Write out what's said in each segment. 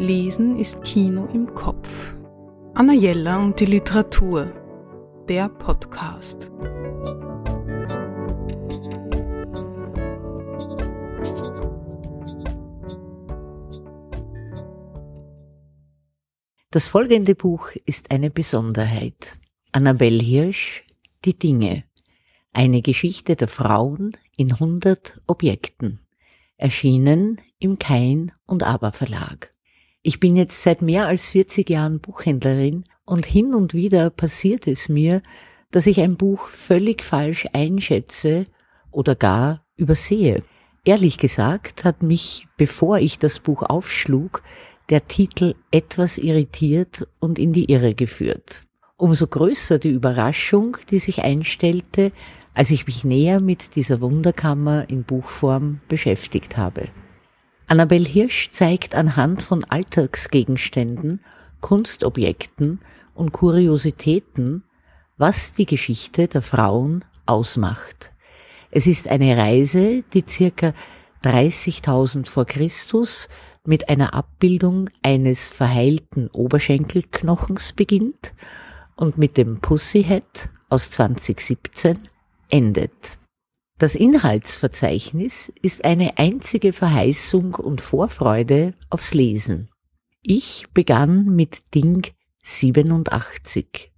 Lesen ist Kino im Kopf. Anna Jella und die Literatur. Der Podcast. Das folgende Buch ist eine Besonderheit. Annabel Hirsch, Die Dinge. Eine Geschichte der Frauen in 100 Objekten. Erschienen im Kein und Aber Verlag. Ich bin jetzt seit mehr als 40 Jahren Buchhändlerin und hin und wieder passiert es mir, dass ich ein Buch völlig falsch einschätze oder gar übersehe. Ehrlich gesagt hat mich, bevor ich das Buch aufschlug, der Titel etwas irritiert und in die Irre geführt. Umso größer die Überraschung, die sich einstellte, als ich mich näher mit dieser Wunderkammer in Buchform beschäftigt habe. Annabel Hirsch zeigt anhand von Alltagsgegenständen, Kunstobjekten und Kuriositäten, was die Geschichte der Frauen ausmacht. Es ist eine Reise, die circa 30.000 vor Christus mit einer Abbildung eines verheilten Oberschenkelknochens beginnt und mit dem Pussyhead aus 2017 endet. Das Inhaltsverzeichnis ist eine einzige Verheißung und Vorfreude aufs Lesen. Ich begann mit Ding 87,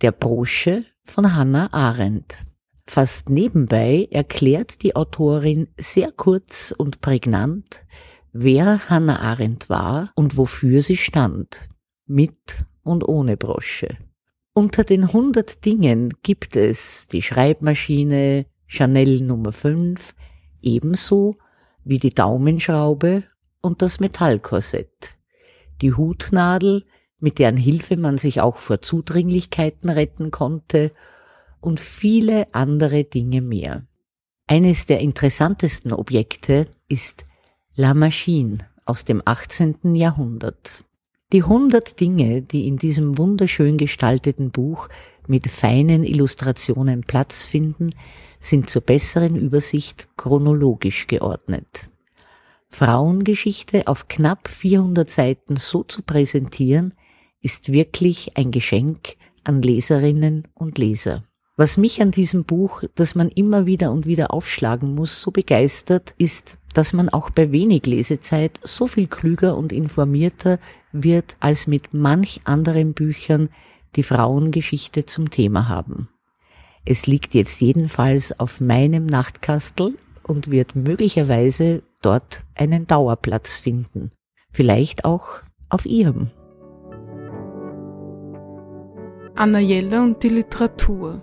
der Brosche von Hannah Arendt. Fast nebenbei erklärt die Autorin sehr kurz und prägnant, wer Hannah Arendt war und wofür sie stand, mit und ohne Brosche. Unter den 100 Dingen gibt es die Schreibmaschine, Chanel Nummer 5, ebenso wie die Daumenschraube und das Metallkorsett, die Hutnadel, mit deren Hilfe man sich auch vor Zudringlichkeiten retten konnte, und viele andere Dinge mehr. Eines der interessantesten Objekte ist La Machine aus dem 18. Jahrhundert. Die 100 Dinge, die in diesem wunderschön gestalteten Buch mit feinen Illustrationen Platz finden, sind zur besseren Übersicht chronologisch geordnet. Frauengeschichte auf knapp 400 Seiten so zu präsentieren, ist wirklich ein Geschenk an Leserinnen und Leser. Was mich an diesem Buch, das man immer wieder und wieder aufschlagen muss, so begeistert, ist, dass man auch bei wenig Lesezeit so viel klüger und informierter wird als mit manch anderen Büchern, die Frauengeschichte zum Thema haben. Es liegt jetzt jedenfalls auf meinem Nachtkastel und wird möglicherweise dort einen Dauerplatz finden. Vielleicht auch auf ihrem. Anna Jelle und die Literatur.